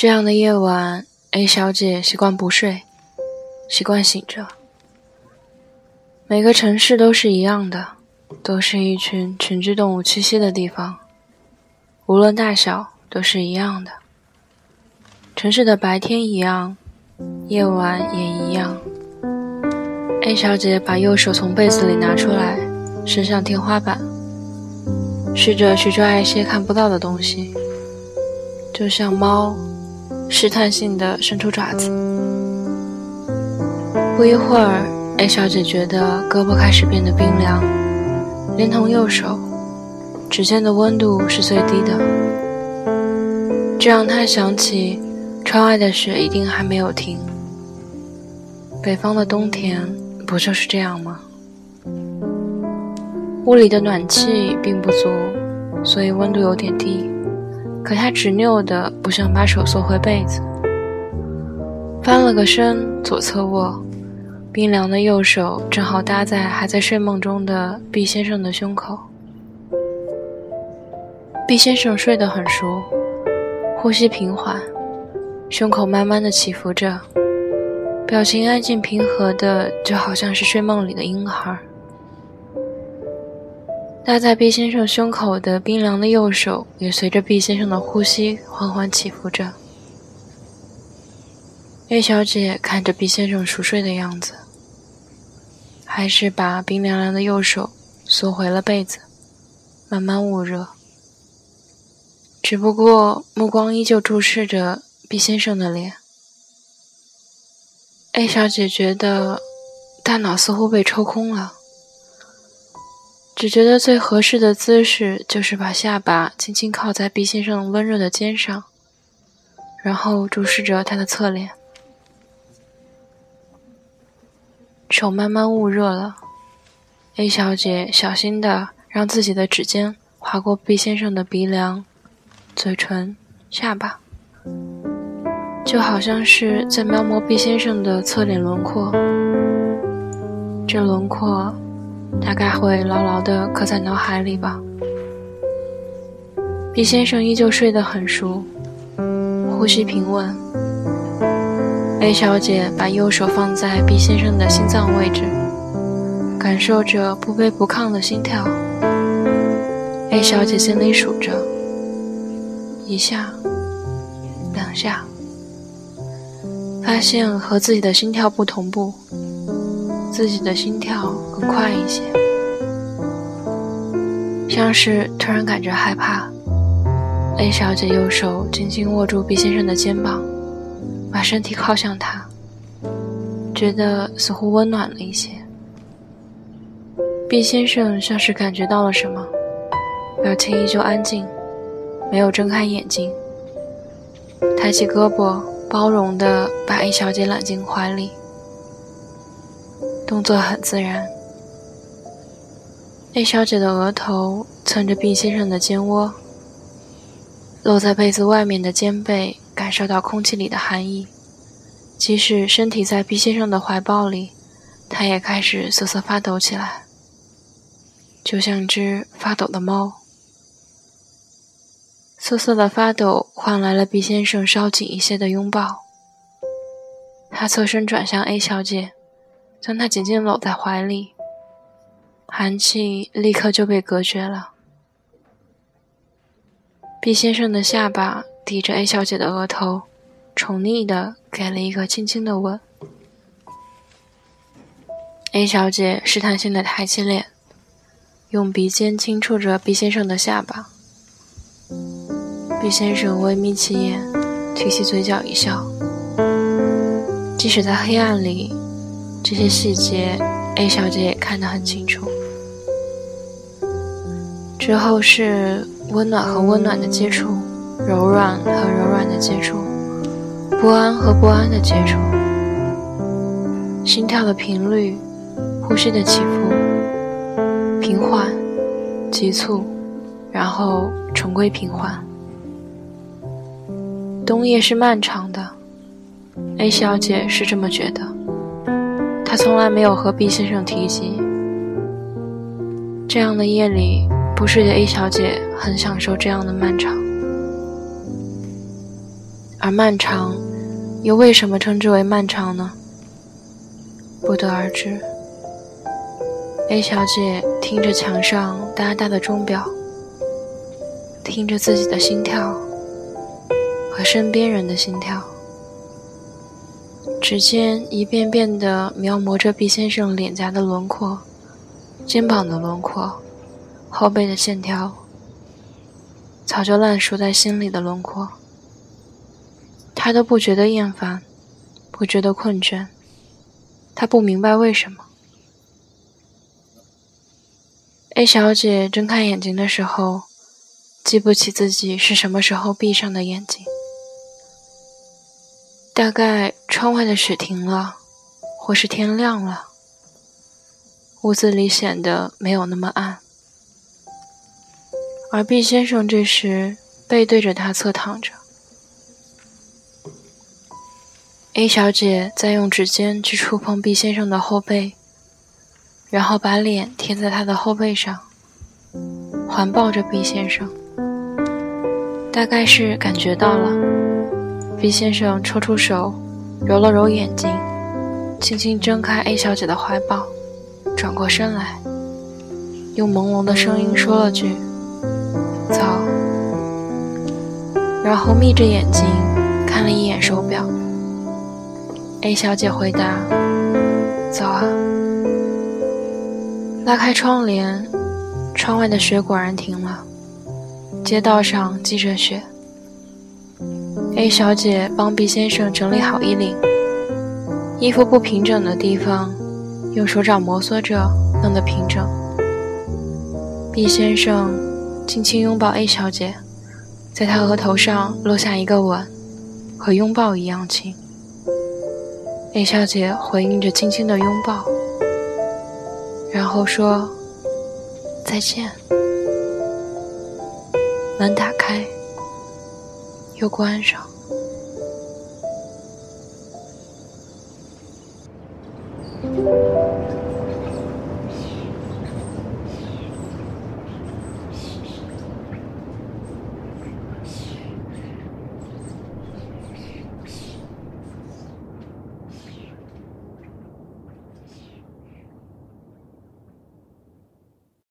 这样的夜晚，A 小姐习惯不睡，习惯醒着。每个城市都是一样的，都是一群群居动物栖息的地方，无论大小都是一样的。城市的白天一样，夜晚也一样。A 小姐把右手从被子里拿出来，伸向天花板，试着去抓一些看不到的东西，就像猫，试探性的伸出爪子。不一会儿，A 小姐觉得胳膊开始变得冰凉，连同右手，指尖的温度是最低的。这让她想起。窗外的雪一定还没有停。北方的冬天不就是这样吗？屋里的暖气并不足，所以温度有点低。可他执拗的不想把手缩回被子，翻了个身，左侧卧，冰凉的右手正好搭在还在睡梦中的毕先生的胸口。毕先生睡得很熟，呼吸平缓。胸口慢慢的起伏着，表情安静平和的，就好像是睡梦里的婴孩。搭在毕先生胸口的冰凉的右手，也随着毕先生的呼吸缓缓起伏着。A 小姐看着毕先生熟睡的样子，还是把冰凉凉的右手缩回了被子，慢慢捂热。只不过目光依旧注视着。毕先生的脸，A 小姐觉得大脑似乎被抽空了，只觉得最合适的姿势就是把下巴轻轻靠在毕先生温热的肩上，然后注视着他的侧脸，手慢慢捂热了。A 小姐小心地让自己的指尖划过毕先生的鼻梁、嘴唇、下巴。就好像是在描摹毕先生的侧脸轮廓，这轮廓大概会牢牢地刻在脑海里吧。毕先生依旧睡得很熟，呼吸平稳。A 小姐把右手放在毕先生的心脏位置，感受着不卑不亢的心跳。A 小姐心里数着：一下，两下。发现和自己的心跳不同步，自己的心跳更快一些，像是突然感觉害怕。A 小姐右手紧紧握住毕先生的肩膀，把身体靠向他，觉得似乎温暖了一些。毕先生像是感觉到了什么，表情依旧安静，没有睁开眼睛，抬起胳膊。包容地把 A 小姐揽进怀里，动作很自然。A 小姐的额头蹭着 B 先生的肩窝，露在被子外面的肩背感受到空气里的寒意，即使身体在 B 先生的怀抱里，他也开始瑟瑟发抖起来，就像只发抖的猫。瑟瑟的发抖换来了 B 先生稍紧一些的拥抱。他侧身转向 A 小姐，将她紧紧搂在怀里，寒气立刻就被隔绝了。毕先生的下巴抵着 A 小姐的额头，宠溺的给了一个轻轻的吻。A 小姐试探性的抬起脸，用鼻尖轻触着毕先生的下巴。毕先生微眯起眼，提起嘴角一笑。即使在黑暗里，这些细节，A 小姐也看得很清楚。之后是温暖和温暖的接触，柔软和柔软的接触，不安和不安的接触，心跳的频率，呼吸的起伏，平缓，急促，然后重归平缓。冬夜是漫长的，A 小姐是这么觉得。她从来没有和 B 先生提及。这样的夜里不睡的 A 小姐很享受这样的漫长，而漫长，又为什么称之为漫长呢？不得而知。A 小姐听着墙上哒哒的钟表，听着自己的心跳和身边人的心跳，指尖一遍遍地描摹着毕先生脸颊的轮廓、肩膀的轮廓、后背的线条，早就烂熟在心里的轮廓，他都不觉得厌烦，不觉得困倦。他不明白为什么。A 小姐睁开眼睛的时候，记不起自己是什么时候闭上的眼睛。大概窗外的雪停了，或是天亮了，屋子里显得没有那么暗。而毕先生这时背对着他侧躺着。A 小姐在用指尖去触碰毕先生的后背，然后把脸贴在他的后背上，环抱着毕先生。大概是感觉到了毕先生抽出手，揉了揉眼睛，轻轻睁开 A 小姐的怀抱，转过身来，用朦胧的声音说了句：“早。”然后眯着眼睛看了一眼手表。A 小姐回答：“早啊。”拉开窗帘，窗外的雪果然停了，街道上积着雪。A 小姐帮 B 先生整理好衣领，衣服不平整的地方，用手掌摩挲着，弄得平整。B 先生轻轻拥抱 A 小姐，在她额头上落下一个吻，和拥抱一样轻。A 小姐回应着轻轻的拥抱，然后说：“再见。”门打开，又关上。